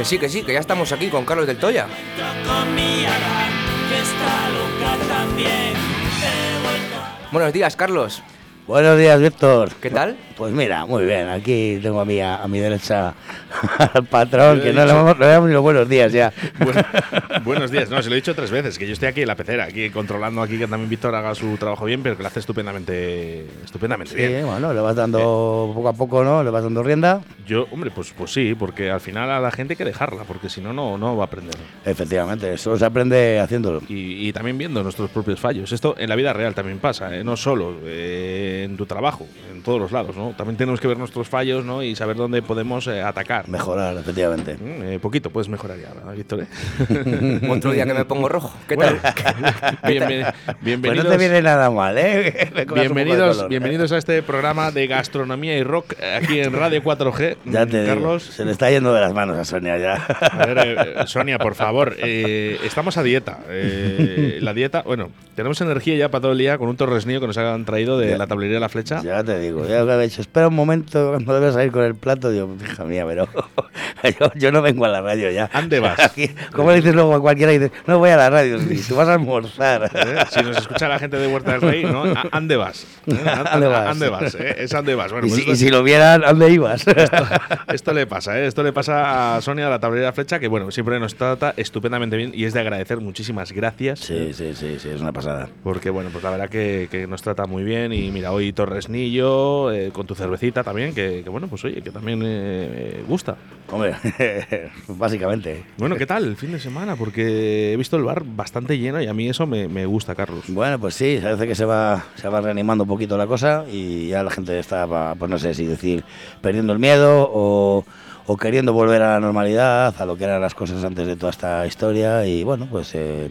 Que sí, que sí, que ya estamos aquí con Carlos del Toya. Buenos días, Carlos. Buenos días, Víctor. ¿Qué tal? Pues mira, muy bien. Aquí tengo a mi, a, mi derecha al patrón, que no le vamos, le damos ni los buenos días ya. Bueno, buenos días. No, se lo he dicho tres veces, que yo estoy aquí en la pecera, aquí controlando aquí que también Víctor haga su trabajo bien, pero que lo hace estupendamente, estupendamente Sí, bien. bueno, le vas dando poco a poco, ¿no? Le vas dando rienda. Yo, hombre, pues, pues sí, porque al final a la gente hay que dejarla, porque si no, no, no va a aprender. Efectivamente, eso se aprende haciéndolo. Y, y también viendo nuestros propios fallos. Esto en la vida real también pasa, ¿eh? no solo eh, en tu trabajo, en todos los lados, ¿no? También tenemos que ver nuestros fallos, ¿no? Y saber dónde podemos eh, atacar. Mejorar, efectivamente. Mm, eh, poquito puedes mejorar ya, ¿verdad, Víctor. eh? Otro día que me pongo rojo. ¿Qué Bueno, tal? bienven- Pues bienvenidos. no te viene nada mal, ¿eh? Bienvenidos, color. bienvenidos a este programa de gastronomía y rock aquí en Radio 4G. Ya te digo, Carlos. se le está yendo de las manos a Sonia ya. A ver, eh, Sonia, por favor, eh, estamos a dieta. Eh, la dieta, bueno, tenemos energía ya para todo el día con un torresnillo que nos han traído de Ya. la tablería de la flecha. Ya te digo, ya lo que he dicho, espera un momento cuando debes salir con el plato, digo, hija mía, pero yo, yo no vengo a la radio ya. ¿Ande vas? Aquí, ¿Cómo le dices luego a cualquiera? Dices, no voy a la radio, sí, tú vas a almorzar. ¿Eh? Si nos escucha la gente de Huerta del Rey, ¿no? A- ¿Ande vas? ¿Eh? A- ¿Ande vas? ¿Ande vas? ¿eh? Es ande vas. Bueno, y, pues si, esto- y si lo vieran, ¿a dónde ibas? Esto le pasa, ¿eh? Esto le pasa a Sonia de la tablera flecha, que bueno, siempre nos trata estupendamente bien y es de agradecer. Muchísimas gracias. sí, sí, sí, sí, es una pasada. Porque bueno, pues la verdad que, que nos trata muy bien. Y mira, hoy Torresnillo, eh, con tu cervecita también, que, que bueno, pues oye, que también eh, gusta. Hombre, básicamente. Bueno, ¿qué tal el fin de semana? Porque he visto el bar bastante lleno y a mí eso me, me gusta, Carlos. Bueno, pues sí, parece que se va, se va reanimando un poquito la cosa y ya la gente está, pues no sé si decir, perdiendo el miedo o, o queriendo volver a la normalidad, a lo que eran las cosas antes de toda esta historia y bueno, pues eh,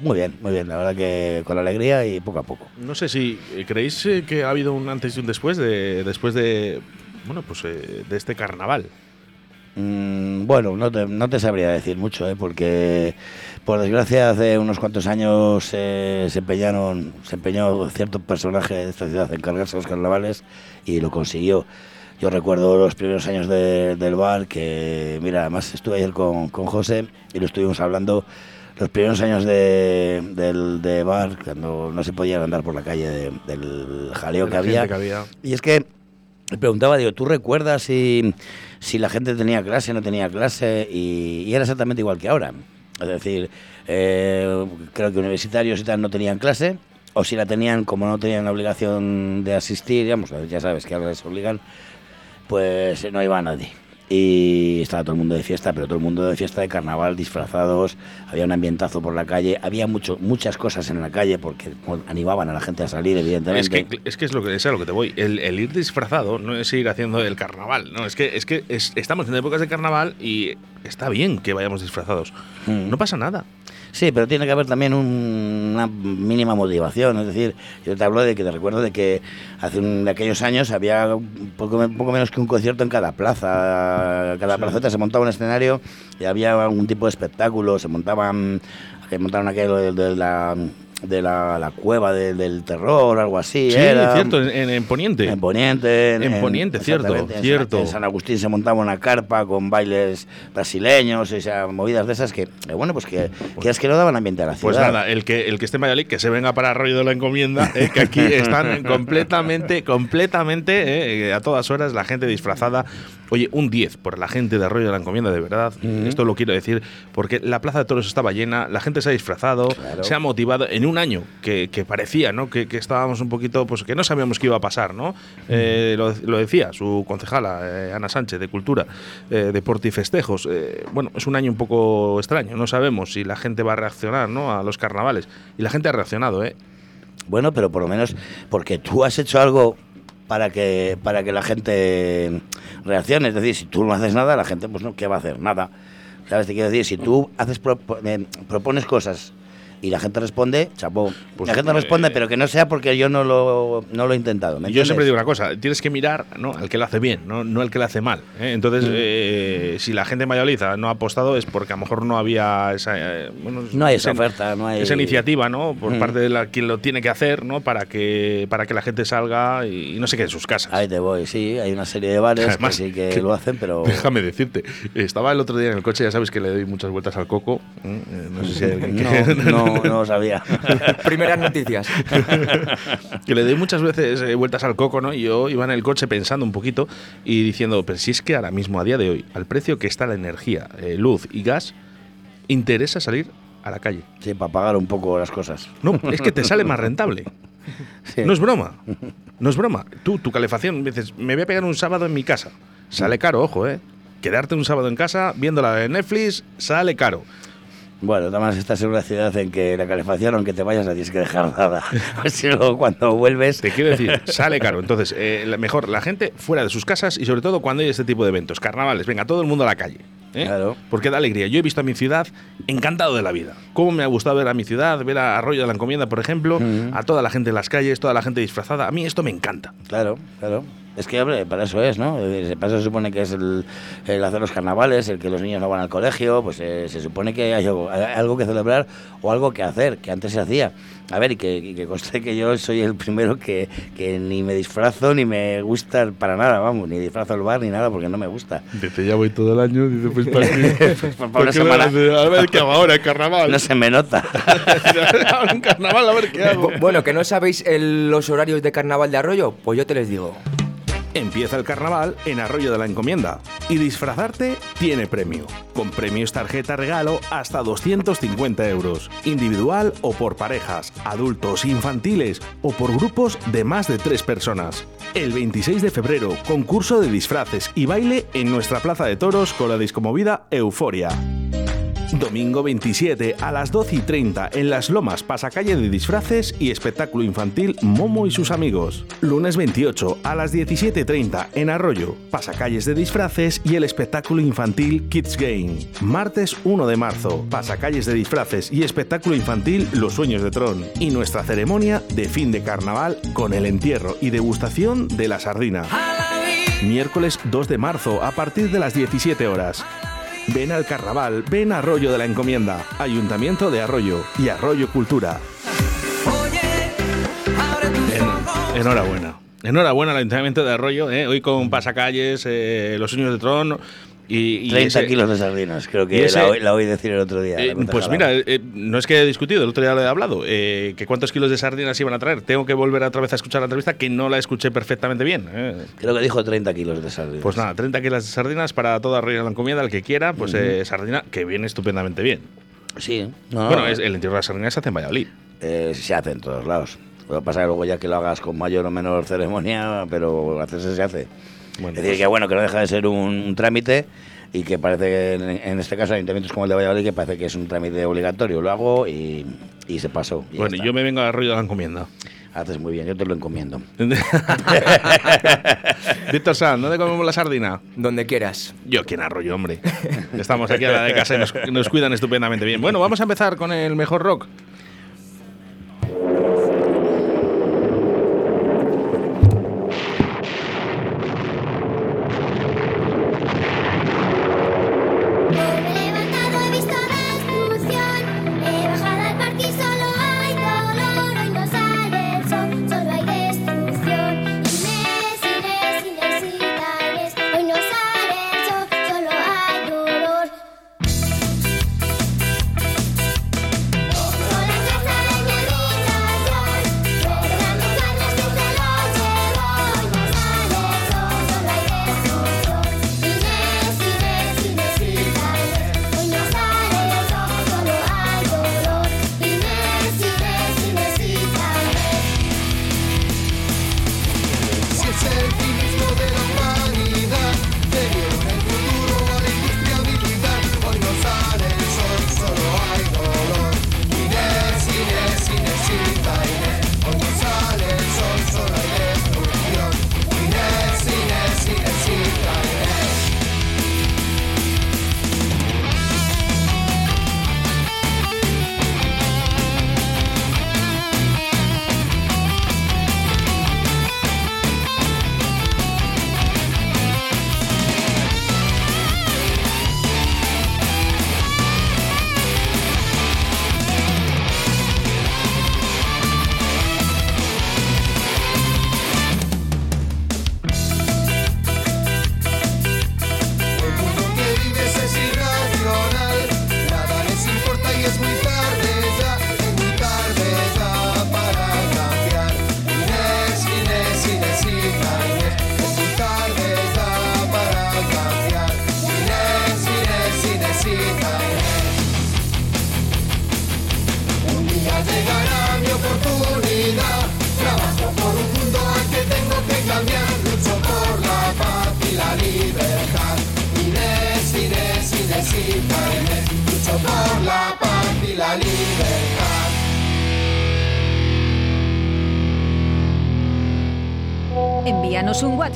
muy bien, muy bien, la verdad que con alegría y poco a poco. No sé si eh, creéis eh, que ha habido un antes y un después de después de bueno, pues eh, de este carnaval. Mm, bueno, no te, no te sabría decir mucho, ¿eh? porque por desgracia hace unos cuantos años eh, se empeñaron, se empeñó cierto personaje de esta ciudad en cargarse los carnavales y lo consiguió. Yo recuerdo los primeros años de- del bar que, mira, además estuve ayer con, con José y lo estuvimos hablando. Los primeros años de, del de bar, cuando no se podía andar por la calle de- del jaleo De que había, gente que había. y es que me preguntaba, digo, ¿tú recuerdas si, si la gente tenía clase o no tenía clase? Y, y era exactamente igual que ahora. Es decir, eh, creo que universitarios y tal no tenían clase, o si la tenían, como no tenían la obligación de asistir, digamos, ya sabes que ahora les obligan, pues no iba nadie. Y estaba todo el mundo de fiesta, pero todo el mundo de fiesta de carnaval, disfrazados, había un ambientazo por la calle, había mucho, muchas cosas en la calle porque animaban a la gente a salir, Es evidentemente. que, es que es lo que es a lo que te voy. El, el ir disfrazado no es ir haciendo el carnaval. No, es que, es que es- estamos en épocas de carnaval y está bien que vayamos disfrazados. Mm. No pasa nada. Sí, pero tiene que haber también un- una mínima motivación. Es decir, yo te hablo de que te recuerdo de que hace un- de aquellos años había un poco, un poco menos que un concierto en cada plaza. Cada plazeta se montaba un escenario y había algún tipo de espectáculo. Se montaban, montaron aquello de, de la de la, la cueva de- del terror, algo así. Sí, era. cierto, en, en- en Poniente. En Poniente. En Poniente, cierto, en cierto. En San Agustín se montaba una carpa con bailes brasileños, o sea, movidas de esas que, eh, bueno, pues que, que es que no daban ambiente a la ciudad. Pues nada, el que, el que esté en Valladolid, que se venga para Arroyo de la Encomienda, eh, que aquí están completamente, completamente, eh, a todas horas, la gente disfrazada. Oye, un 10 por la gente de Arroyo de la Encomienda, de verdad. Esto lo quiero decir, porque la Plaza de Toros estaba llena, la gente se ha disfrazado, Claro. se ha motivado en un año que, parecía, ¿no? Que, estábamos un poquito, pues que no sabíamos qué iba a pasar, ¿no? Eh, lo, decía su concejala, eh, Ana Sánchez, de Cultura, eh, Deporte y Festejos. Eh, bueno, es un año un poco extraño, no sabemos si la gente va a reaccionar, ¿no? A los carnavales. Y la gente ha reaccionado, ¿eh? Bueno, pero por lo menos porque tú has hecho algo para que para que la gente reaccione. Es decir, si tú no haces nada, la gente, pues no, ¿qué va a hacer? Nada. ¿Sabes? Te quiero decir, si tú haces propo- propones cosas y la gente responde, chapó. Pues, la gente eh, responde, pero que no sea porque yo no lo, no lo he intentado. ¿me Yo siempre digo una cosa, tienes que mirar ¿no? al que lo hace bien, no, no al que lo hace mal. ¿eh? Entonces, Mm. eh, si la gente en Valladolid no ha apostado es porque a lo mejor no había esa, eh, bueno, No hay esa esa- oferta, no hay... esa iniciativa, ¿no? Por Mm. parte de la, quien lo tiene que hacer, ¿no? Para que para que la gente salga y, y no se quede en sus casas. Ahí te voy, sí, hay una serie de bares Además, que sí que, que- lo hacen, pero... Déjame decirte, estaba el otro día en el coche, ya sabes que le doy muchas vueltas al coco. No sé si hay alguien que, No, no, no lo sabía. Primeras noticias. que le doy muchas veces eh, vueltas al coco, ¿no? Y yo iba en el coche pensando un poquito y diciendo, pero si es que ahora mismo, a día de hoy, al precio que está la energía, eh, luz y gas, interesa salir a la calle. Sí, para pagar un poco las cosas. No, es que te sale más rentable. Sí. No es broma. No es broma. Tú, tu calefacción, dices, me voy a pegar un sábado en mi casa. Sale caro, ojo, ¿eh? Quedarte un sábado en casa viéndola de Netflix sale caro. Bueno, además estás en una ciudad en que la calefacción, aunque te vayas, la tienes que dejar dada. Si luego cuando vuelves... Te quiero decir, sale caro. Entonces, eh, mejor la gente fuera de sus casas y sobre todo cuando hay este tipo de eventos, carnavales, venga, todo el mundo a la calle. ¿eh? Claro. Porque da alegría. Yo he visto a mi ciudad encantado de la vida. Cómo me ha gustado ver a mi ciudad, ver a Arroyo de la Encomienda, por ejemplo, a toda la gente en las calles, toda la gente disfrazada. A mí esto me encanta. Claro, claro. Es que, hombre, para eso es, ¿no? Para eso se supone que es el, el hacer los carnavales, el que los niños no van al colegio, pues eh, se supone que hay algo, hay algo que celebrar o algo que hacer, que antes se hacía. A ver, y que, y que conste que yo soy el primero que, que ni me disfrazo ni me gusta para nada, vamos, ni disfrazo al bar ni nada porque no me gusta. Dice, ya voy todo el año, dice, pues para Pues para una semana A ver qué hago ahora, carnaval. no se me nota. Ahora en carnaval, a ver qué hago. Bu- bueno, que no sabéis el- los horarios de carnaval de Arroyo, pues yo te les digo. Empieza el carnaval en Arroyo de la Encomienda y disfrazarte tiene premio. Con premios tarjeta regalo hasta 250 euros. Individual o por parejas, adultos, infantiles o por grupos de más de tres personas. El 26 de febrero, concurso de disfraces y baile en nuestra plaza de toros con la discomovida Euforia. Domingo 27 a las 12 y 30 en Las Lomas, pasacalle de disfraces y espectáculo infantil Momo y sus amigos. Lunes 28 a las 17.30 en Arroyo, pasacalles de disfraces y el espectáculo infantil Kids Game. Martes 1 de marzo, pasacalles de disfraces y espectáculo infantil Los Sueños de Tron. Y nuestra ceremonia de fin de carnaval con el entierro y degustación de la sardina. Miércoles 2 de marzo a partir de las 17 horas. Ven al carnaval, ven a Arroyo de la Encomienda, Ayuntamiento de Arroyo y Arroyo Cultura. En- enhorabuena. Enhorabuena al Ayuntamiento de Arroyo, ¿eh? hoy con pasacalles, eh, los sueños de Tron y, y 30 ese- kilos de sardinas, creo que ese- la, oí, la oí decir el otro día. eh, pues mira, eh, no es que he discutido, el otro día lo he hablado, eh, que cuántos kilos de sardinas iban a traer. Tengo que volver otra vez a escuchar la entrevista, que no la escuché perfectamente bien. eh. Creo que dijo 30 kilos de sardinas. Pues nada, 30 kilos de sardinas para toda de la Encomienda, el que quiera, pues eh, sardina que viene estupendamente bien. Sí. No, Bueno, es- el entierro de las sardinas se hace en Valladolid. se hace en todos lados. Lo que pasa es que luego ya que lo hagas con mayor o menor ceremonia, pero hacerse se hace. Bueno, es decir, pues- que bueno, que no deja de ser un, un trámite y que parece que en, en este caso ayuntamientos como el de Valladolid que parece que es un trámite obligatorio. Lo hago y, y se pasó. y Bueno, yo me vengo al rollo de la encomienda. Haces muy bien, yo te lo encomiendo. Víctor Sanz, ¿dónde comemos la sardina? Donde quieras. Yo, ¿quién arroyo, hombre? Estamos aquí a la de casa y nos, nos cuidan estupendamente bien. Bueno, vamos a empezar con el mejor rock.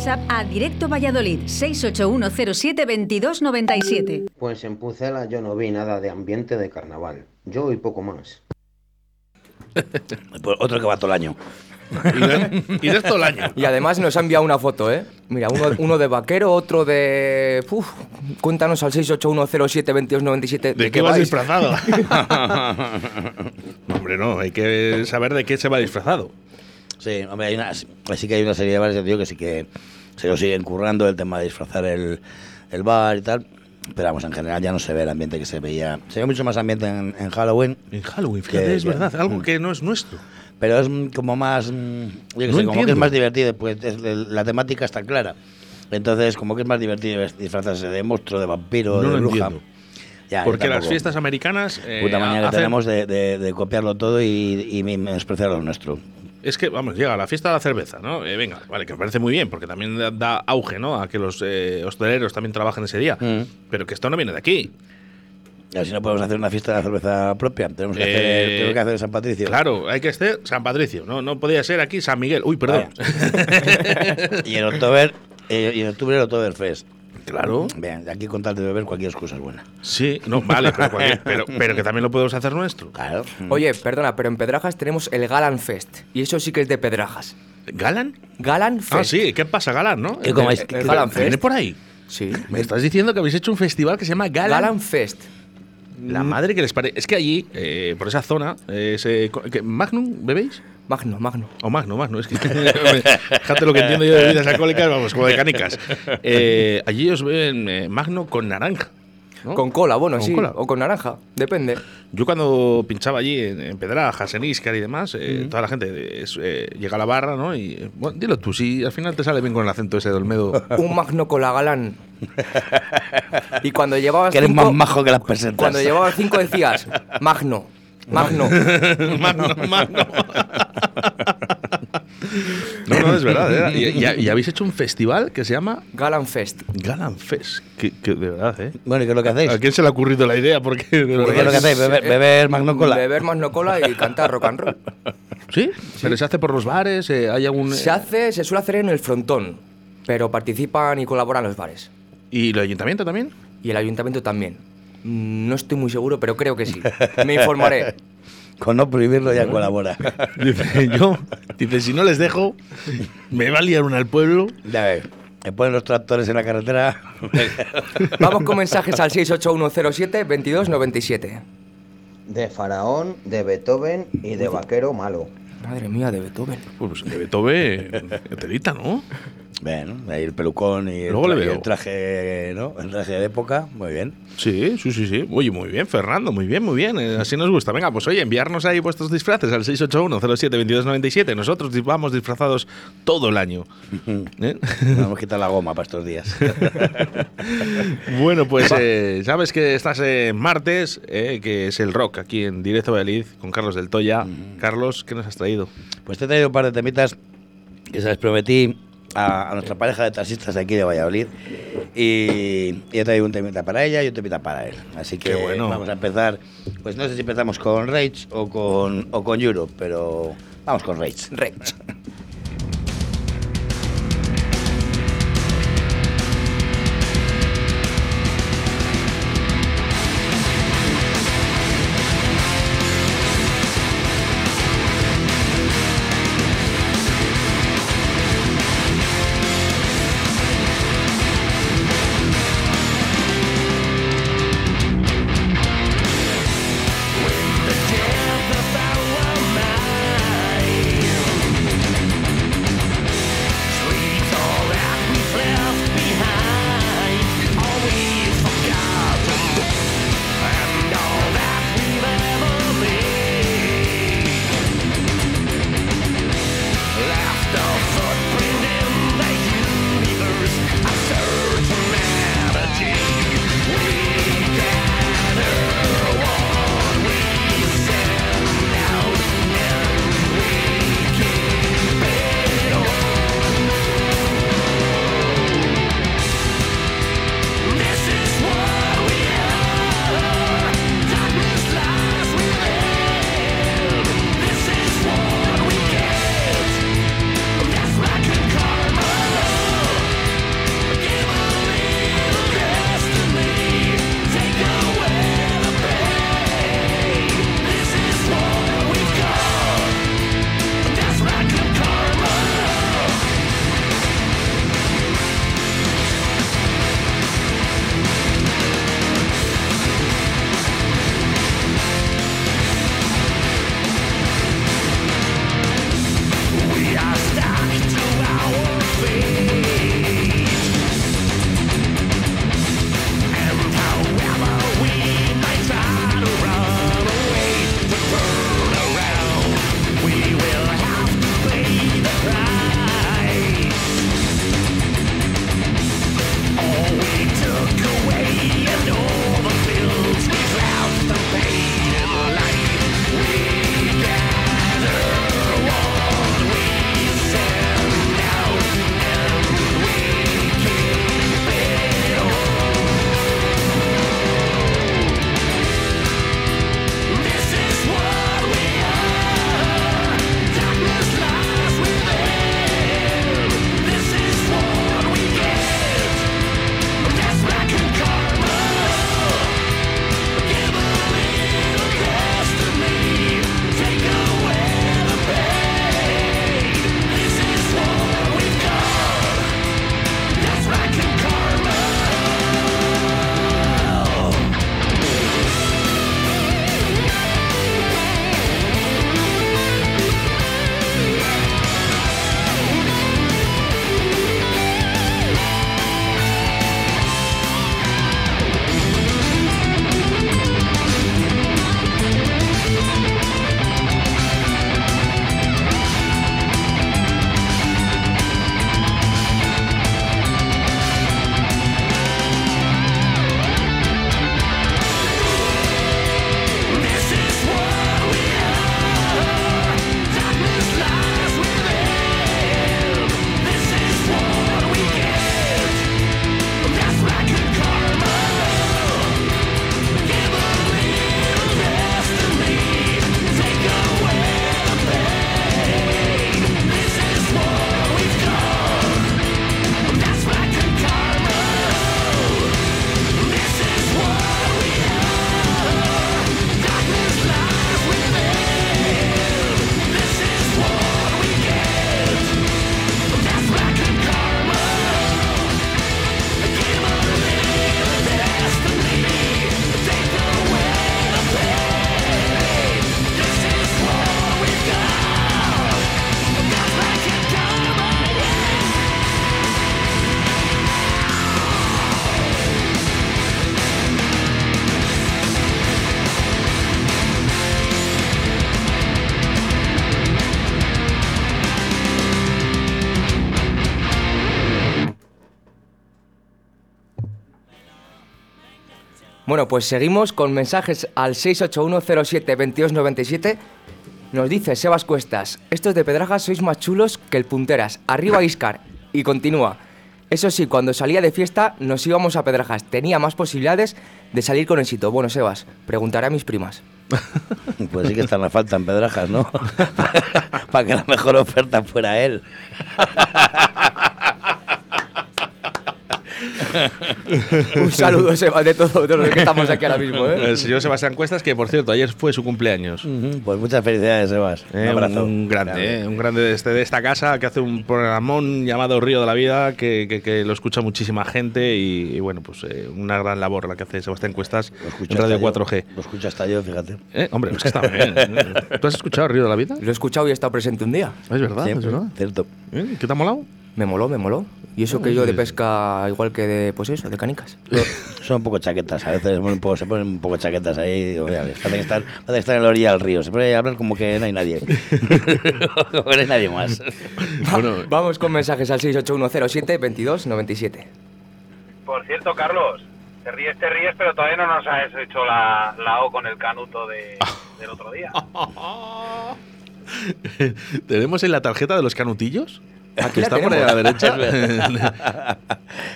WhatsApp a Directo Valladolid 681072297. Pues en Pucela yo no vi nada de ambiente de carnaval. Yo y poco más. Pues otro que va todo el año. Y de, y de todo el año. Y además nos ha enviado una foto, ¿eh? Mira, uno, uno de vaquero, otro de. Uf, cuéntanos al 681072297. ¿De qué vas vais? disfrazado? No, hombre, no, hay que saber de qué se va disfrazado. Sí, hombre, hay una, sí que hay una serie de bares tío que sí que se lo siguen currando el tema de disfrazar el, el bar y tal. Pero vamos, en general ya no se ve el ambiente que se veía. Se ve mucho más ambiente en, en Halloween. En Halloween, fíjate, Que- es que- verdad, algo mm. que no es nuestro. Pero es como más. mm, Yo qué No sé, como que es más divertido, pues es- la temática está clara. Entonces, como que es más divertido disfrazarse de monstruo, de vampiro, No de lo bruja. entiendo. Ya, yo Porque las fiestas americanas. eh, Puta que hacen- tenemos de, de- de copiarlo todo y, y menospreciar lo nuestro. Es que, vamos, llega la fiesta de la cerveza, ¿no? Eh, venga, vale, que me parece muy bien, porque también da, da auge, ¿no? A que los eh, hosteleros también trabajen ese día. Mm. Pero que esto no viene de aquí. Y así no podemos hacer una fiesta de la cerveza propia. Tenemos que, Eh, hacer, tenemos que hacer San Patricio. Claro, hay que ser San Patricio, ¿no? No podía ser aquí San Miguel. Uy, perdón. y en octubre, y en octubre el Oktoberfest. Claro. Vean, aquí con tal de beber cualquier excusa es buena. Sí, no, vale, pero, cualquier- pero, pero que también lo podemos hacer nuestro. Claro. Oye, perdona, pero en Pedrajas tenemos el Galan Fest. Y eso sí que es de Pedrajas. ¿Galan? Galan Fest. Ah, sí, ¿qué pasa, Galán, no? ¿Qué comáis? El, ¿Qué- el qué- Galan ¿Viene Fest. por ahí? Sí. Me estás diciendo que habéis hecho un festival que se llama Galan. Galan Fest. La madre que les parece. Es que allí, eh, por esa zona, eh, se- ¿qué, ¿Magnum bebéis? Magno, Magno. O Magno, Magno. Es que, fíjate lo que entiendo yo de bebidas alcohólicas, vamos, como de canicas. Eh, allí os beben eh, Magno con naranja. ¿No? Con cola, bueno, Con sí. cola. O con naranja. Depende. Yo cuando pinchaba allí en, en Pedrajas, en Iscar y demás, eh, toda la gente es, eh, llega a la barra, ¿no? Y eh, bueno, dilo tú, si al final te sale bien con el acento ese de Olmedo. Un Magno con la Galan. Y cuando llevabas Que eres cinco, más majo que las pesetas. Cuando llevabas cinco decías Magno. Magno. Magno, Magno. No, no, es verdad. ¿eh? Y, y- y habéis hecho un festival que se llama Galan Fest. Galan Fest. Que, que de verdad, ¿eh? Bueno, ¿y qué es lo que hacéis? ¿A quién se le ha ocurrido la idea? Porque ¿Qué es lo que hacéis? Beber, beber Magno Cola. Beber más no cola y cantar rock and roll. ¿Sí? ¿Pero se hace por los bares? eh, ¿Hay algún...? Se hace, se suele hacer en el frontón, pero participan y colaboran los bares. ¿Y el ayuntamiento también? Y el ayuntamiento también. No estoy muy seguro, pero creo que sí. Me informaré. Con no prohibirlo ya colabora. Dice, yo, dice, si no les dejo, me va a liar una al pueblo. Ya ves, me ponen los tractores en la carretera. Vamos con mensajes al 68107-2297. De Faraón, de Beethoven y de Vaquero Malo. Madre mía, de Beethoven. Pues de Beethoven, telita, ¿no? Bueno, ahí el pelucón y el, Luego le tra- y veo. el traje, ¿no? El traje de época, muy bien. Sí, sí, sí, sí. Oye, muy bien, Fernando, muy bien, muy bien. eh, Así nos gusta. Venga, pues oye, enviarnos ahí vuestros disfraces al 681-07-2297. Nosotros vamos disfrazados todo el año. ¿Eh? Vamos a quitar la goma para estos días. Bueno, pues eh, sabes que estás en martes, eh, que es el rock aquí en Directo Valladolid con Carlos del Toya. Carlos, ¿qué nos has traído? Pues te he traído un par de temitas que se les prometí a, a nuestra pareja de taxistas de aquí de Valladolid. Y, y he traído un temita para ella y un temita para él. Así que bueno. vamos a empezar. Pues no sé si empezamos con Rage o con, o con Europe, pero vamos con Rage. Rage. Bueno, pues seguimos con mensajes al 681072297. Nos dice Sebas Cuestas, estos de Pedrajas sois más chulos que el Punteras. Arriba Iscar. Y continúa. Eso sí, cuando salía de fiesta nos íbamos a Pedrajas. Tenía más posibilidades de salir con éxito. Bueno, Sebas, preguntaré a mis primas. Pues sí que están la falta en Pedrajas, ¿no? Para que la mejor oferta fuera él. Un saludo, Sebas, de todos los que estamos aquí ahora mismo. ¿eh? El señor Sebastián Cuestas, que por cierto, ayer fue su cumpleaños. Pues muchas felicidades, Sebas. Un Eh, abrazo. un grande, eh, un grande de, este, de esta casa que hace un programón llamado Río de la Vida que, que- que lo escucha muchísima gente y, y bueno, pues eh, una gran labor la que hace Sebastián Cuestas Lo escucho en Radio hasta yo. 4G. Lo escucho hasta yo, fíjate. Eh, hombre, es que está bien. ¿Tú has escuchado Río de la Vida? Lo he escuchado y he estado presente un día. Es verdad, es Siempre, verdad. Cierto. ¿Qué te ha molado? Me moló, me moló. Y eso que yo de pesca, igual que de, pues eso, de canicas. Son un poco chaquetas, a veces un poco- se ponen un poco chaquetas ahí. digo, mira, Parece que están, parece que están en la orilla del río. Se a hablar como que no hay nadie. como que no hay nadie más. Bueno, Vamos con mensajes al 681072297. Por cierto, Carlos, te ríes, te ríes, pero todavía no nos has hecho la, la O con el canuto de, del otro día. ¿tenemos en la tarjeta de los canutillos? Aquí está por ahí a la derecha.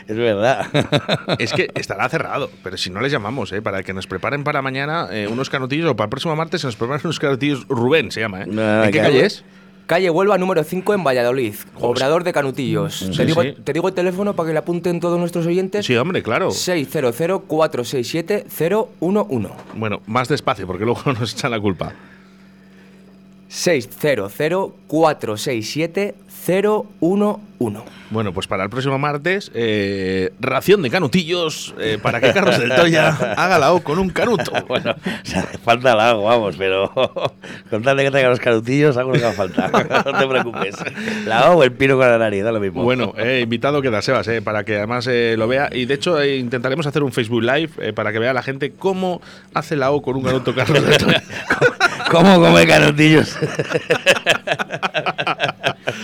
Es verdad. Es que estará cerrado, pero si no les llamamos, ¿eh? para que nos preparen para mañana eh, unos canutillos, o para el próximo martes se nos preparen unos canutillos. Rubén se llama, ¿eh? No, ¿En qué calle es? Calle Huelva número 5 en Valladolid. Obrador de canutillos. Sí, te, digo, sí. te digo el teléfono para que le apunten todos nuestros oyentes. Sí, hombre, claro. 600-467-011. Bueno, más despacio, porque luego nos echan la culpa. 600-467-011. Bueno, pues para el próximo martes, eh, ración de canutillos eh, para que Carlos del Toya haga la O con un canuto. Bueno, o sea, falta el algo, vamos, pero con tal de que traiga los canutillos, algo nos haga falta. No te preocupes. La O o el pino con la nariz, da lo mismo. Bueno, eh, invitado queda Sebas, eh, para que además eh, lo vea. Y de hecho, eh, intentaremos hacer un Facebook Live para que vea la gente cómo hace la O con un canuto Carlos del Toya. ¿Cómo come canutillos?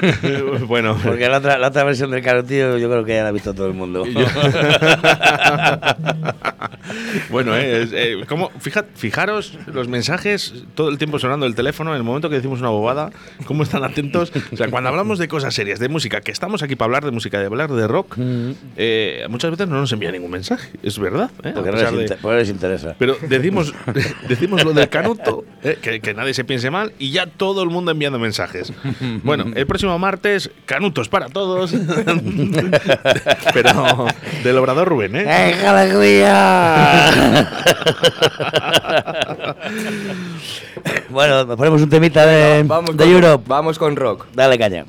bueno, Porque la otra, la otra versión del canutillo yo creo que ya la ha visto todo el mundo. bueno, eh, eh, ¿cómo? Fija- fijaros los mensajes todo el tiempo sonando el teléfono en el momento que decimos una bobada, cómo están atentos. O sea, cuando hablamos de cosas serias, de música, que estamos aquí para hablar de música, de hablar de rock, eh, muchas veces no nos envía ningún mensaje. Es verdad. eh, Porque no de- porque no les interesa. Pero decimos, decimos lo del canuto, eh, que, que nadie se piense mal, y ya todo el mundo enviando mensajes. Bueno, el próximo martes, canutos para todos. Pero del obrador Rubén, ¿eh? ¡Deja la cría! bueno, nos ponemos un temita de, Vamos de con, Europe. Vamos con rock. Dale caña.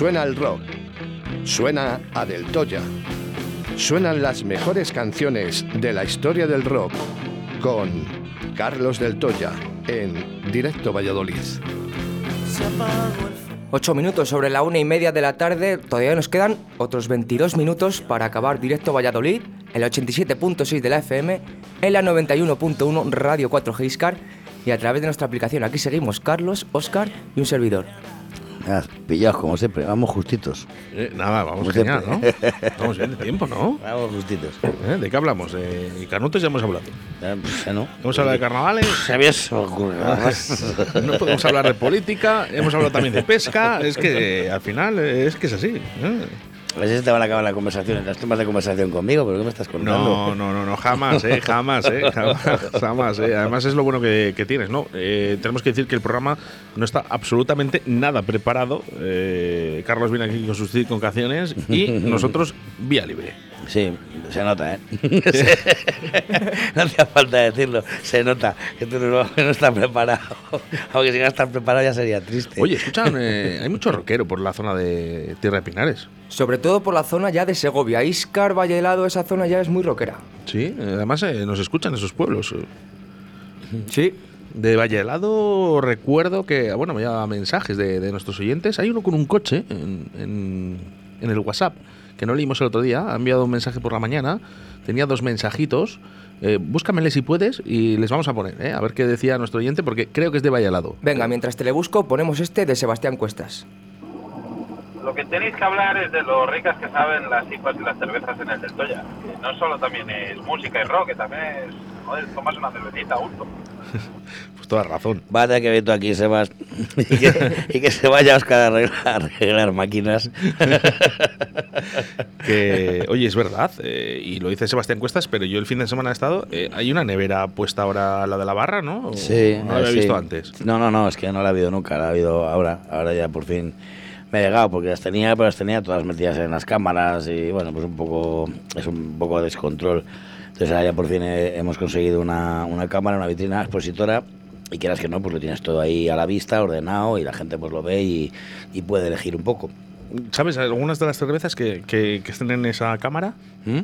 Suena el rock. Suena a Del Toya. Suenan las mejores canciones de la historia del rock con Carlos Del Toya en Directo Valladolid. Ocho minutos sobre la una y media de la tarde. Todavía nos quedan otros 22 minutos para acabar directo Valladolid, en la 87.6 de la FM, en la 91.1 Radio 4 g Iscar y a través de nuestra aplicación. Aquí seguimos Carlos, Oscar y un servidor. Ah, pillados como siempre, vamos justitos. Eh, nada, vamos Como genial, ¿no? Estamos bien de tiempo, ¿no? Vamos justitos. ¿Eh? ¿De qué hablamos? ¿De Canutos ya hemos hablado? Ya, pues, no. Hemos hablado de carnavales. Se más. No podemos hablar de política, hemos hablado también de pesca. Es que eh, al final eh, es que es así. A ver si te van a acabar la conversación, las temas de conversación conmigo, pero ¿qué me estás contando? No, no, no, no, jamás, eh, jamás, eh, jamás, jamás, eh. Además es lo bueno que, que tienes, ¿no? Eh, tenemos que decir que el programa no está absolutamente nada preparado. Eh, Carlos viene aquí con sus circuncaciones y nosotros vía libre. Sí, se nota, ¿eh? no hacía falta decirlo, se nota que tú no, no estás preparado. Aunque si no estás preparado ya sería triste. Oye, escuchan, eh, hay mucho rockero por la zona de Tierra de Pinares. Sobre todo por la zona ya de Segovia. Iscar, Valle Helado, esa zona ya es muy rockera. Sí, además eh, nos escuchan esos pueblos. Sí. De Valle Helado recuerdo que, bueno, me lleva mensajes de, de nuestros oyentes. Hay uno con un coche en, en- en el WhatsApp que no leímos el otro día. Ha enviado un mensaje por la mañana. Tenía dos mensajitos. Eh, búscamele si puedes y les vamos a poner, eh, a ver qué decía nuestro oyente, porque creo que es de Valle Helado. Venga, mientras te le busco, ponemos este de Sebastián Cuestas. Lo que tenéis que hablar es de lo ricas que saben las IPAs y las cervezas en el del Toya. Que no solo también es música y rock, que también es, joder, tomas una cervecita gusto. Pues toda razón. Va a tener que ver tú aquí, Sebas, y que, y que se vaya Oscar a arreglar, a arreglar máquinas. Que, oye, es verdad, eh, y lo dice Sebastián Cuestas, pero yo el fin de semana he estado. eh, hay una nevera puesta ahora, la de la barra, ¿no? ¿O Sí, No la había sí. visto antes. No, no, no, es que no la ha habido nunca, la ha habido ahora. Ahora ya por fin me he llegado, porque las tenía, pero las tenía todas metidas en las cámaras y bueno, pues un poco, es un poco de descontrol. Entonces ahora ya por fin he- hemos conseguido una, una cámara, una vitrina expositora y quieras que no, pues lo tienes todo ahí a la vista, ordenado y la gente pues lo ve y, y puede elegir un poco. ¿Sabes algunas de las cervezas que, que, que estén en esa cámara? ¿Mm?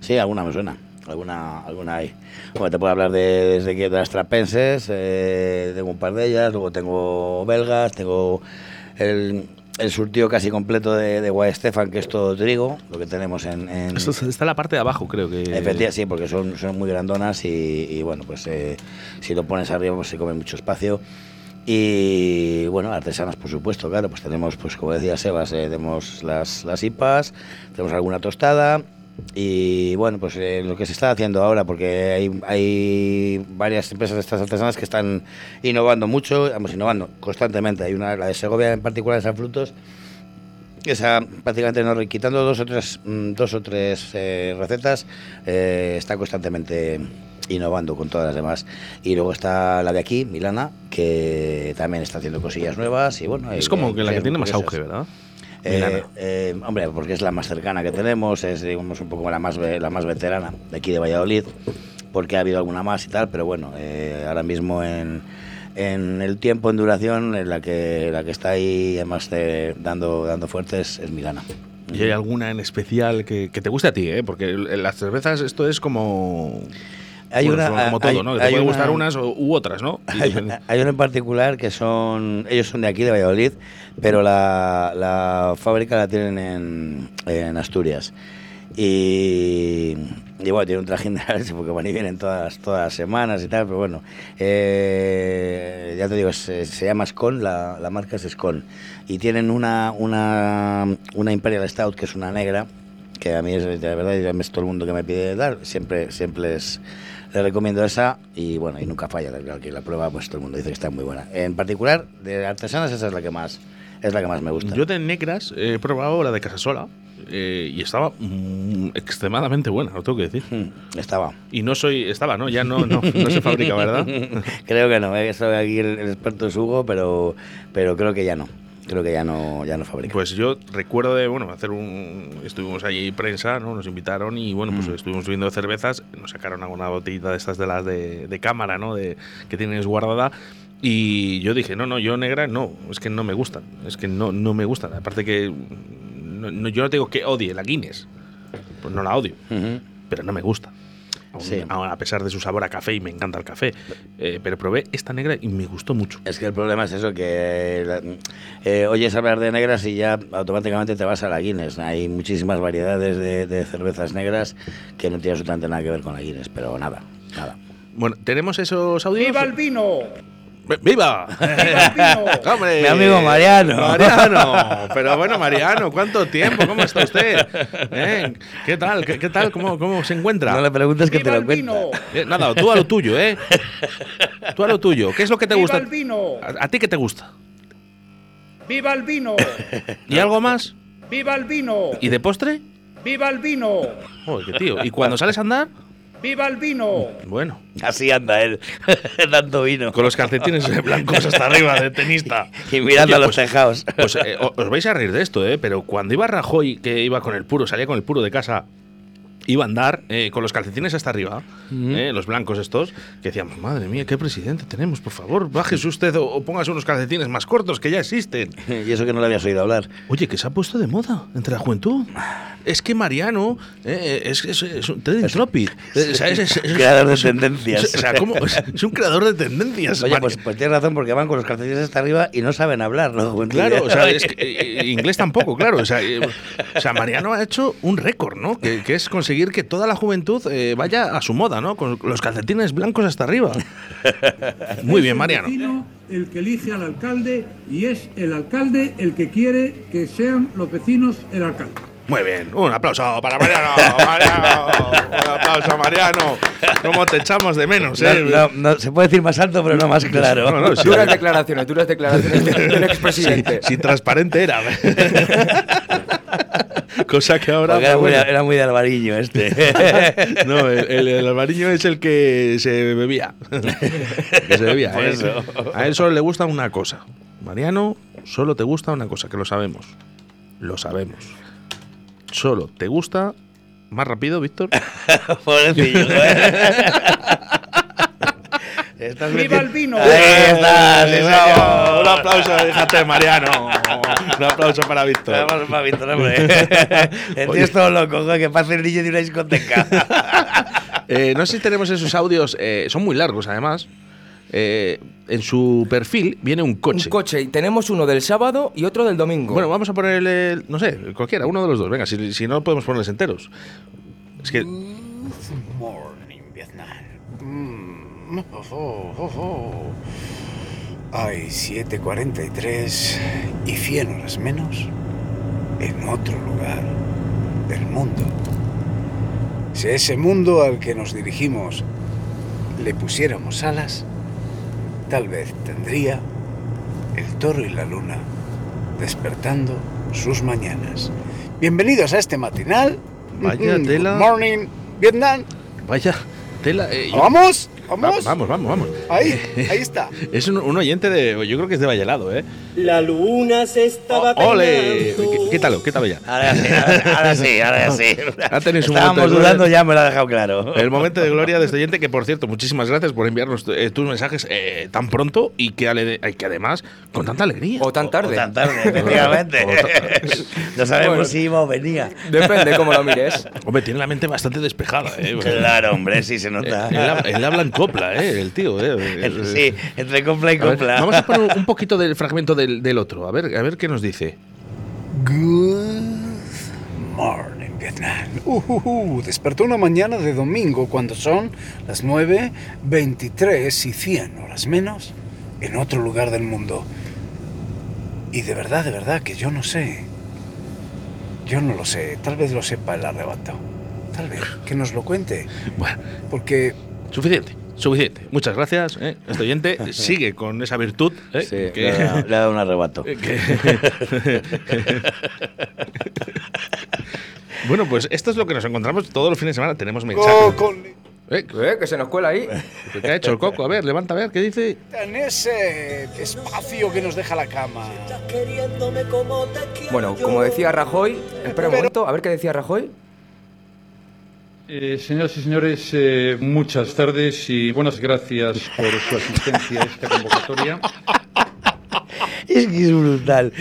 Sí, alguna me suena. Alguna, alguna hay. Bueno, te puedo hablar de, desde que de las trapenses, eh, tengo un par de ellas, luego tengo belgas, tengo el, el surtido casi completo de, de Guay Stefan, que es todo trigo, lo que tenemos en... en Esto está en la parte de abajo, creo que. Efectivamente, sí, porque son, son muy grandonas y, y, bueno, pues eh, si lo pones arriba pues se come mucho espacio. Y bueno, artesanas por supuesto, claro, pues tenemos, pues como decía Sebas, eh, tenemos las, las IPAs, tenemos alguna tostada y bueno, pues eh, lo que se está haciendo ahora, porque hay, hay varias empresas de estas artesanas que están innovando mucho, vamos, innovando constantemente. Hay una, la de Segovia en particular, de San Frutos, esa prácticamente no quitando dos o tres mm, dos o tres eh, recetas eh, está constantemente innovando con todas las demás y luego está la de aquí Milana que también está haciendo cosillas nuevas y bueno Es hay- como que la que tiene más auge, ¿verdad? Eh, eh, hombre, porque es la más cercana que tenemos, es digamos un poco la más la más veterana de aquí de Valladolid, porque ha habido alguna más y tal, pero bueno, eh, ahora mismo en, en el tiempo en duración, en la que la que está ahí además dando dando fuertes es Milana. ¿Y hay alguna en especial que, que te guste a ti, eh? Porque las cervezas, esto es como. Hay bueno, una- como todo, hay- ¿no? Que te una- gustar unas u otras, ¿no? Hay, hay uno en particular que son, ellos son de aquí, de Valladolid, pero la, la fábrica la tienen en, en Asturias. Y, y bueno, tiene un trajín de porque van y vienen todas, todas las semanas y tal, pero bueno, eh, ya te digo, se, se llama Scon, la, la marca es Scon. Y tienen una, una, una Imperial Stout, que es una negra, que a mí es, de verdad, ya es todo el mundo que me pide dar, siempre, siempre les, les recomiendo esa y bueno, y nunca falla, la que la prueba, pues todo el mundo dice que está muy buena. En particular, de artesanas, esa es la que más, es la que más me gusta. Yo de negras he probado la de Casasola eh, y estaba mm, extremadamente buena, lo tengo que decir. Mm, Estaba. Y no soy. Estaba, ¿no? Ya no, no, no se fabrica, ¿verdad? creo que no, eh, aquí el, el experto es Hugo, pero, pero creo que ya no. Creo que ya no, ya no fabrica. Pues yo recuerdo de, bueno, hacer un... Estuvimos allí prensa, ¿no? Nos invitaron y, bueno, Mm. pues estuvimos subiendo cervezas, nos sacaron alguna botellita de estas de las de, de cámara, ¿no? De, que tienes guardada. Y yo dije, no, no, yo negra no, es que no me gustan, es que no, no me gustan. Aparte que no- no- yo no digo que odie la Guinness, pues no la odio, pero no me gusta. Aún- Sí. aún a pesar de su sabor a café y me encanta el café. Eh, pero probé esta negra y me gustó mucho. Es que el problema es eso, que la- eh, oyes hablar de negras y ya automáticamente te vas a la Guinness. Hay muchísimas variedades de, de cervezas negras que no tienen absolutamente nada que ver con la Guinness, pero nada, nada. Bueno, ¿tenemos esos audios? ¡Viva el vino! ¡Vi- ¡Viva! ¡Hombre! Mi amigo Mariano. Mariano. Pero bueno, Mariano, ¿cuánto tiempo? ¿Cómo está usted? ¿Eh? ¿Qué tal? ¿Qué, qué tal? ¿Cómo, ¿Cómo se encuentra? No le preguntes que te ¡Viva lo vino! Eh, nada, tú a lo tuyo, ¿eh? Tú a lo tuyo. ¿Qué es lo que te ¡Viva gusta? el vino! ¿A, a ti qué te gusta? ¡Viva el vino! ¿Y algo más? ¡Viva el vino! ¿Y de postre? ¡Viva el vino! Joder, qué tío. ¿Y cuando sales a andar? ¡Viva el vino! Bueno, Así anda él, dando vino. con los calcetines blancos hasta arriba de tenista. Y mirando Oye, a los pues- tejados. Pues eh, os vais a reír de esto, ¿eh? Pero cuando iba Rajoy, que iba con el puro, salía con el puro de casa, iba a andar eh, con los calcetines hasta arriba, eh, los blancos estos, que decíamos, madre mía, qué presidente tenemos, por favor, bájese usted o, o póngase unos calcetines más cortos que ya existen. Y eso que no le habías oído hablar. Oye, que se ha puesto de moda entre la juventud. Es que Mariano eh, es, es, es un. Eh, o sea, es- Creador de tendencias. O sea, ¿cómo? Es, un creador de tendencias. Oye, pues, pues tienes razón, porque van con los calcetines hasta arriba y no saben hablar, ¿no? Claro, o sea, es que, eh, eh, inglés tampoco, claro. O sea, eh, o sea, Mariano ha hecho un récord, ¿no? Que, que es conseguir que toda la juventud eh, vaya a su moda, ¿no? Con los calcetines blancos hasta arriba. Muy bien, Mariano. vecino el que elige al alcalde y es el alcalde el que quiere que sean los vecinos el alcalde. Muy bien. Un aplauso para Mariano. Mariano. Un aplauso Mariano. ¿Cómo te echamos de menos, No, eh? no, no, se puede decir más alto, pero no más claro. No, no, sí. Duras declaraciones, duras declaraciones del expresidente. Si transparente era. Cosa que ahora. Porque era, muy, bueno. era muy de Alvariño este. No, el, el, el albariño es el que se bebía. que se bebía. Por ¿eh? eso. A él solo le gusta una cosa. Mariano, solo te gusta una cosa, que lo sabemos. Lo sabemos. Solo te gusta. Más rápido, Víctor. Pobrecillo, ¿eh? Estás ¡Viva metiendo- el vino! Ahí está, sí, señor. Un aplauso, déjate, Mariano. Un aplauso para Víctor. Vamos para Víctor, hombre. El tío es todo loco, que pasa el niño de una discoteca. Eh, no sé si tenemos esos audios, eh, son muy largos además. Eh, en su perfil viene un Un coche. coche, y tenemos uno del sábado y otro del domingo. Bueno, vamos a ponerle, el- no sé, cualquiera, uno de los dos. Venga, si, si no podemos ponerles enteros. Es que. Mm, oh, oh, oh, oh. Hay 7.43 y 100 horas menos en otro lugar del mundo. Si a ese mundo al que nos dirigimos le pusiéramos alas, tal vez tendría el toro y la luna despertando sus mañanas. Bienvenidos a este matinal. Vaya Mm, tela. Good morning, Vietnam. vaya tela. eh, yo- ¿Vamos? Va- ¿Vamos? vamos, vamos. Ahí, ahí está. Es un, un oyente de, yo creo que es de Vallelado, ¿eh? La luna se estaba ¡Ole! peinando. Qué- Quítalo, quítalo ya. Ahora sí, ahora, sí, ahora sí. Estábamos dudando, ya me lo ha dejado claro. El momento de gloria de este oyente, que por cierto, muchísimas gracias por enviarnos eh, tus mensajes eh, tan pronto y que, ale- que además con tanta alegría. o tan tarde. Tan tarde, efectivamente. No sabemos Bueno. si iba o venía. Depende cómo lo mires. Hombre, tiene la mente bastante despejada, ¿eh? Claro, hombre, sí se Eh, nota. Él habla en copla, ¿eh? El tío, ¿eh? Sí, entre copla y A ver, copla. vamos a poner un poquito del fragmento del, del otro, a ver, a ver qué nos dice. Good morning, Vietnam. Uh, uh, uh, Despertó una mañana de domingo cuando son las 9, 23 y 100 horas menos en otro lugar del mundo. Y de verdad, de verdad, que yo no sé. Yo no lo sé. Tal vez lo sepa el arrebato. Tal vez. Que nos lo cuente. Bueno, Porque suficiente, suficiente. Muchas gracias. ¿eh? Este oyente sigue con esa virtud. ¿eh? Sí, que- le, ha, dado- le ha dado un arrebato. que- bueno, pues esto es lo que nos encontramos todos los fines de semana. Tenemos mensajes. co- con, ¿Eh? Eh, que se nos cuela ahí. ¿Qué ha hecho el coco? A ver, levanta a ver, ¿qué dice? en ese espacio que nos deja la cama. Bueno, como decía Rajoy, espera un momento, a ver qué decía Rajoy. Eh, señoras y señores, eh, muchas tardes y buenas gracias por su asistencia a esta convocatoria. Es que es brutal.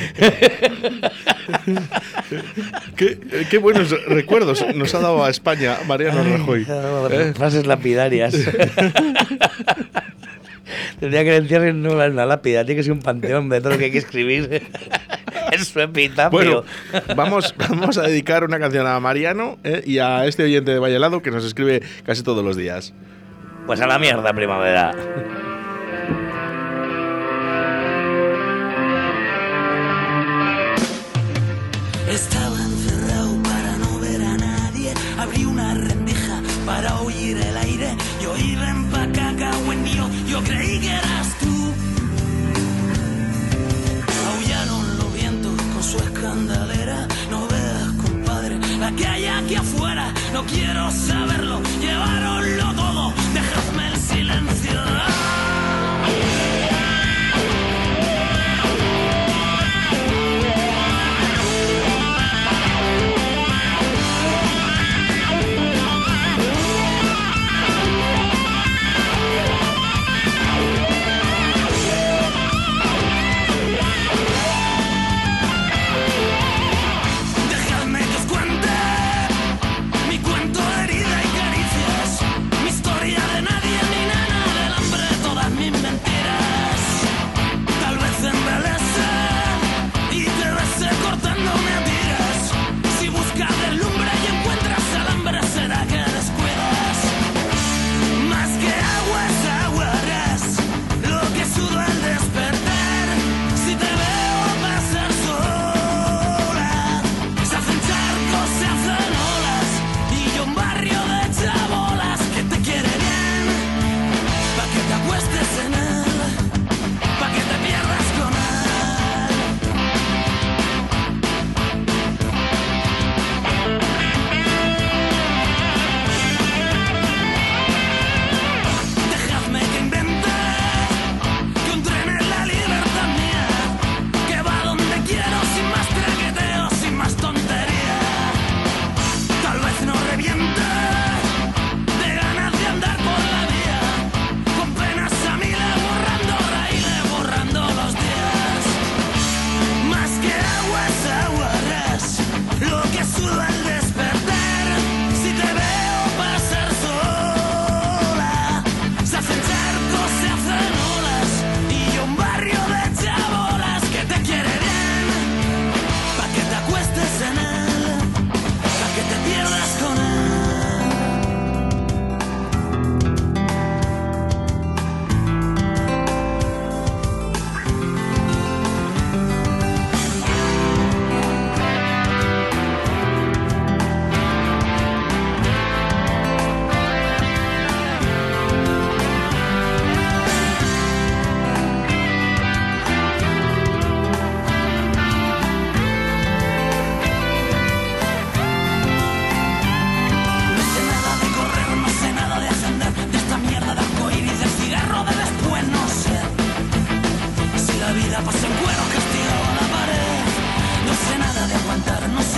qué, buenos recuerdos nos ha dado a España Mariano Ay, Rajoy. ¿eh? Frases lapidarias. Tendría que entierren no en la lápida, tiene que ser un panteón de todo lo que hay que escribir. su epitafio. Bueno, vamos, vamos a dedicar una canción a Mariano eh, y a este oyente de Vallelado que nos escribe casi todos los días. Pues a la mierda, primavera.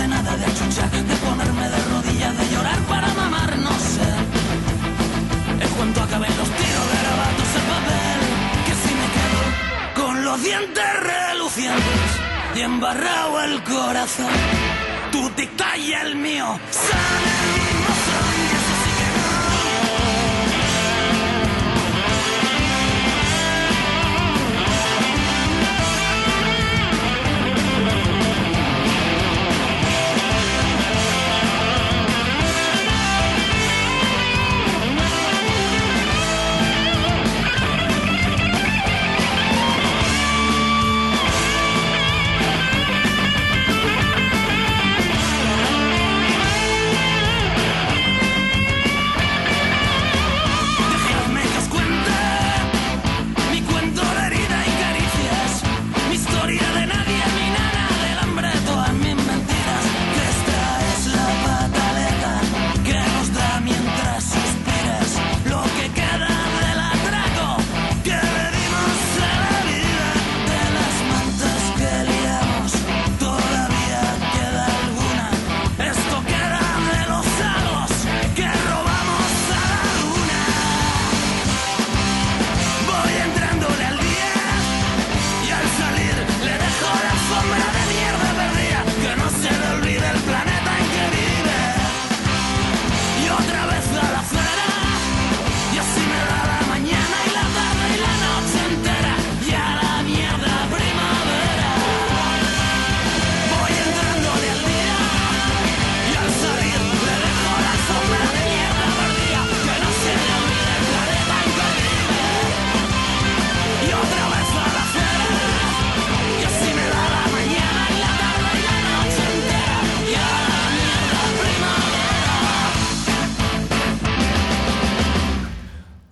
nada, de achuchar, de ponerme de rodillas, de llorar para mamar, no sé. Es cuanto acaben los tiros grabados al papel, que si me quedo con los dientes relucientes y embarrado el corazón, tu tic y el mío salen.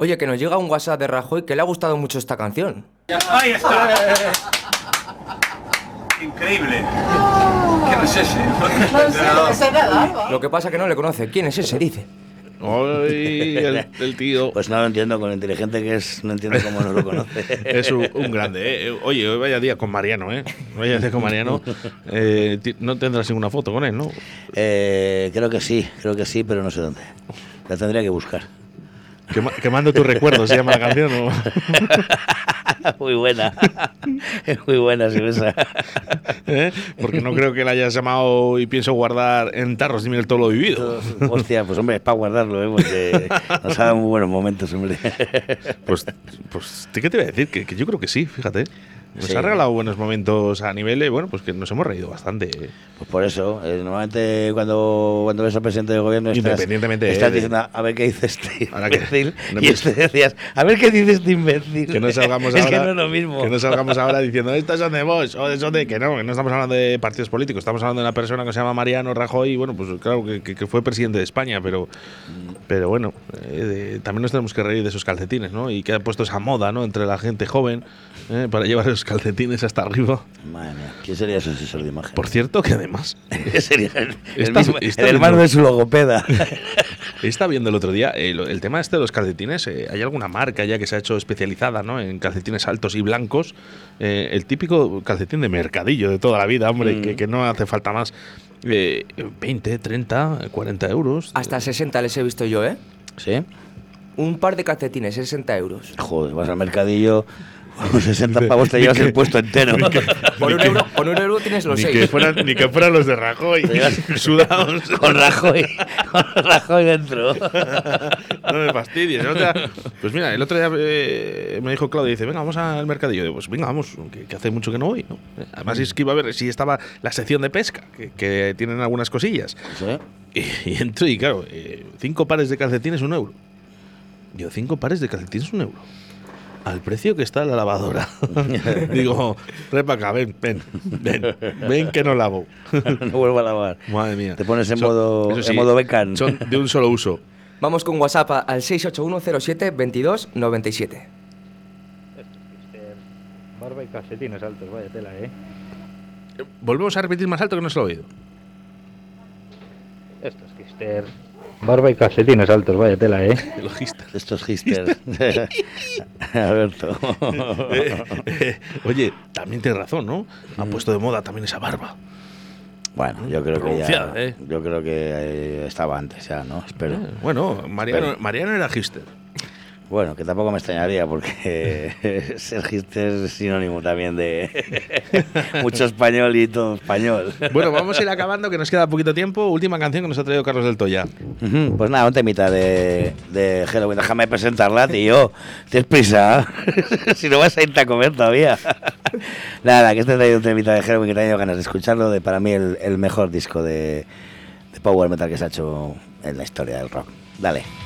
Oye, que nos llega un WhatsApp de Rajoy que le ha gustado mucho esta canción. Ahí está. Increíble. ¿Quién es ese? Lo que pasa que no le conoce. ¿Quién es ese? Dice. Ay, el, el tío. Pues no lo entiendo, con lo inteligente que es, no entiendo cómo no lo conoce. Es un, un grande, ¿eh? Oye, hoy vaya día con Mariano, ¿eh? Vaya día con Mariano. Eh, no tendrás ninguna foto con él, ¿no? Eh, creo que sí, creo que sí, pero no sé dónde. La tendría que buscar. Quema- Quemando tus recuerdos, se llama la canción, ¿no? muy buena. Es muy buena, sí, esa. ¿Eh? Porque no creo que la hayas llamado y pienso guardar en tarros miel todo lo vivido. Hostia, pues hombre, es para guardarlo, ¿eh? Porque nos ha dado muy buenos momentos, hombre. Pues, pues ¿qué te voy a decir? Que, que yo creo que sí, fíjate. Nos Sí. ha regalado buenos momentos a nivel, bueno, pues que nos hemos reído bastante. Pues por eso, eh, normalmente cuando, cuando ves al presidente del gobierno estás, Independientemente, estás eh, de- diciendo, a ver qué dice este que- imbécil, no y este decías, a ver qué dice este imbécil. Que no salgamos es ahora. que no es lo mismo. Que no salgamos ahora diciendo, estos son de vos, o de son de que no, que no estamos hablando de partidos políticos, estamos hablando de una persona que se llama Mariano Rajoy, y bueno, pues claro, que, que- que fue presidente de España, pero, pero bueno, eh, también nos tenemos que reír de esos calcetines, ¿no? Y que ha puesto esa moda, ¿no? Entre la gente joven, ¿eh? para llevar esos calcetines hasta arriba. Madre mía, ¿quién sería ese asesor de imagen? Por cierto, que además. sería el, el Está- mismo- está el hermano de su logopeda. Está viendo el otro día eh, lo- el tema este de los calcetines. eh, hay alguna marca ya que se ha hecho especializada ¿no? en calcetines altos y blancos. Eh, el típico calcetín de mercadillo de toda la vida, hombre, Mm. que, que no hace falta más. Eh, 20, 30, 40 euros. Hasta 60 les he visto yo, ¿eh? ¿Sí? Un par de calcetines, 60 euros. Joder, vas al mercadillo, con 60 pavos te llevas el puesto entero. Por un, euro, por un euro tienes los Ni seis. que, fueran, ni que fueran los de Rajoy, sudados. Con Rajoy, con Rajoy dentro. no me fastidies. El otro día- pues mira, el otro día eh, me dijo Claudia, dice, venga, vamos al mercadillo. Digo, pues venga, vamos, que, que hace mucho que no voy. ¿no? Además es que iba a ver si estaba la sección de pesca, que, que tienen algunas cosillas. Y, y entro y claro, eh, cinco pares de calcetines, un euro. Yo, cinco pares de calcetines, un euro. Al precio que está la lavadora. Digo, trae para acá, ven, ven, ven, ven que no lavo. no vuelvo a lavar. Madre mía. Te pones en Son- modo, eso sí, en modo becan. Son de un solo uso. Vamos con WhatsApp al 681072297. Barba y calcetines altos, vaya tela, ¿eh? Volvemos a repetir más alto que no se lo he oído. Esto es Kister. Barba y calcetines altos, vaya tela, ¿eh? Los histers. Estos histers. Alberto. Eh, eh, oye, también tienes razón, ¿no? Han puesto de moda también esa barba. Bueno, yo creo que ya, ¿eh? yo creo que eh, estaba antes ya, ¿no? Espero. Eh, bueno, Mariano. Mariano era hister. Bueno, que tampoco me extrañaría porque ser hipster es sinónimo también de mucho español y todo español. Bueno, vamos a ir acabando, que nos queda poquito tiempo. Última canción que nos ha traído Carlos del Toya. Pues nada, un temita de, de Halloween. Déjame presentarla, tío. Tienes prisa. si no vas a irte a comer todavía. nada, que este ha traído un temita de Halloween que he tenido ganas de escucharlo. De para mí el, el mejor disco de, de Power Metal que se ha hecho en la historia del rock. Dale.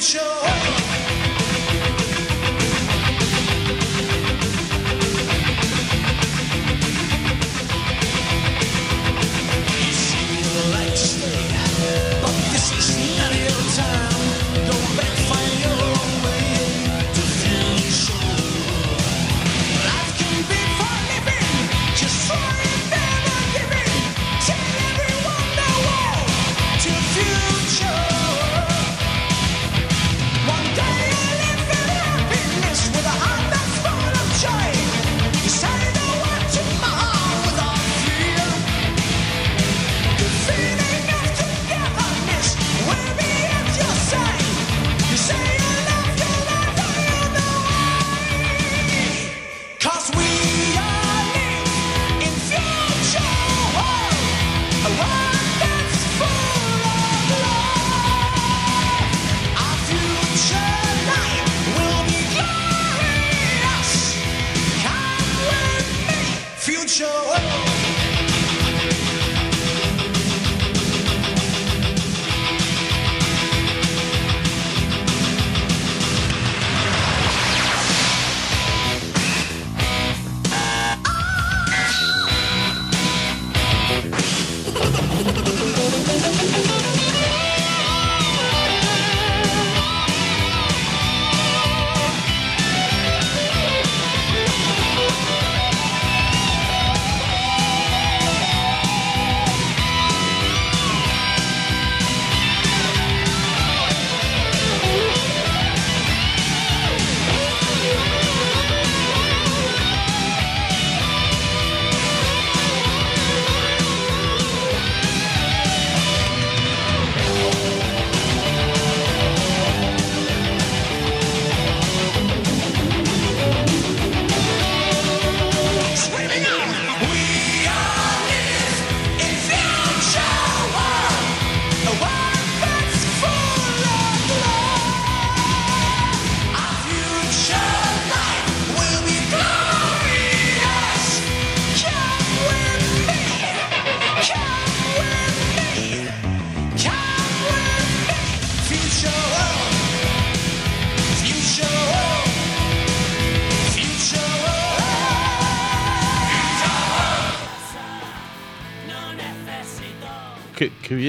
show.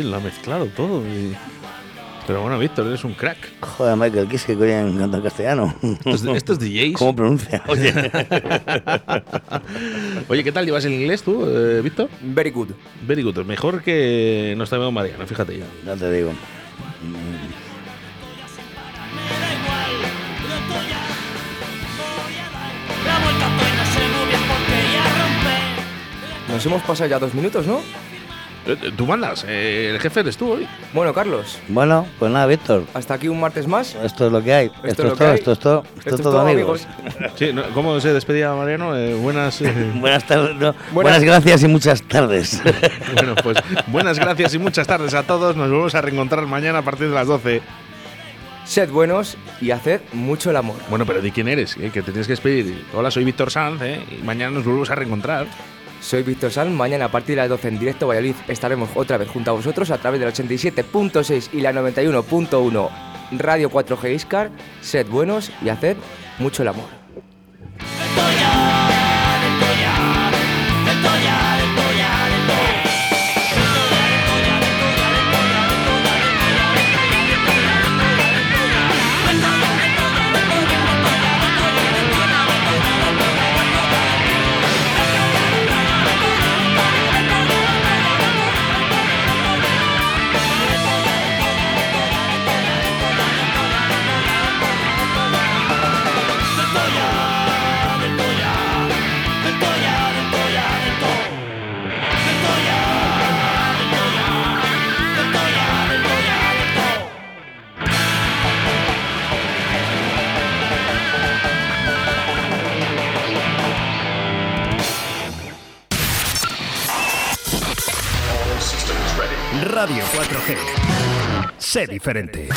Lo ha mezclado todo. y- Pero bueno, Víctor, eres un crack. Joder, Michael, ¿qué es que coño canta en castellano? Estos, estos DJs. ¿Cómo pronuncia? Oye. Oye, ¿qué tal llevas el inglés tú, eh, Víctor? Very good. Very good. Mejor que nuestro amigo Mariano, fíjate ya. Ya te digo. Nos hemos pasado ya dos minutos, ¿no? Eh, Tú mandas, eh, el jefe eres tú hoy. Bueno, Carlos, Bueno, pues nada, Víctor. hasta aquí un martes más. Esto es lo que hay. Esto, lo es todo, hay. esto es todo. Esto, Esto es todo, todo, amigos. Sí, ¿no? ¿cómo se despedía Mariano? Eh, buenas. eh, Buenas tardes, no, buenas gracias y muchas tardes. bueno, pues buenas gracias y muchas tardes a todos. Nos volvemos a reencontrar mañana a partir de las 12. Sed buenos y haced mucho el amor. Bueno, pero di quién eres, eh, que te tienes que despedir. Hola, soy Víctor Sanz, eh, y mañana nos volvemos a reencontrar. Soy Víctor San. Mañana a partir de las 12 en directo Valladolid estaremos otra vez junto a vosotros a través del 87.6 y la 91.1 Radio 4G Iscar. Sed buenos y haced mucho el amor. Sé diferente.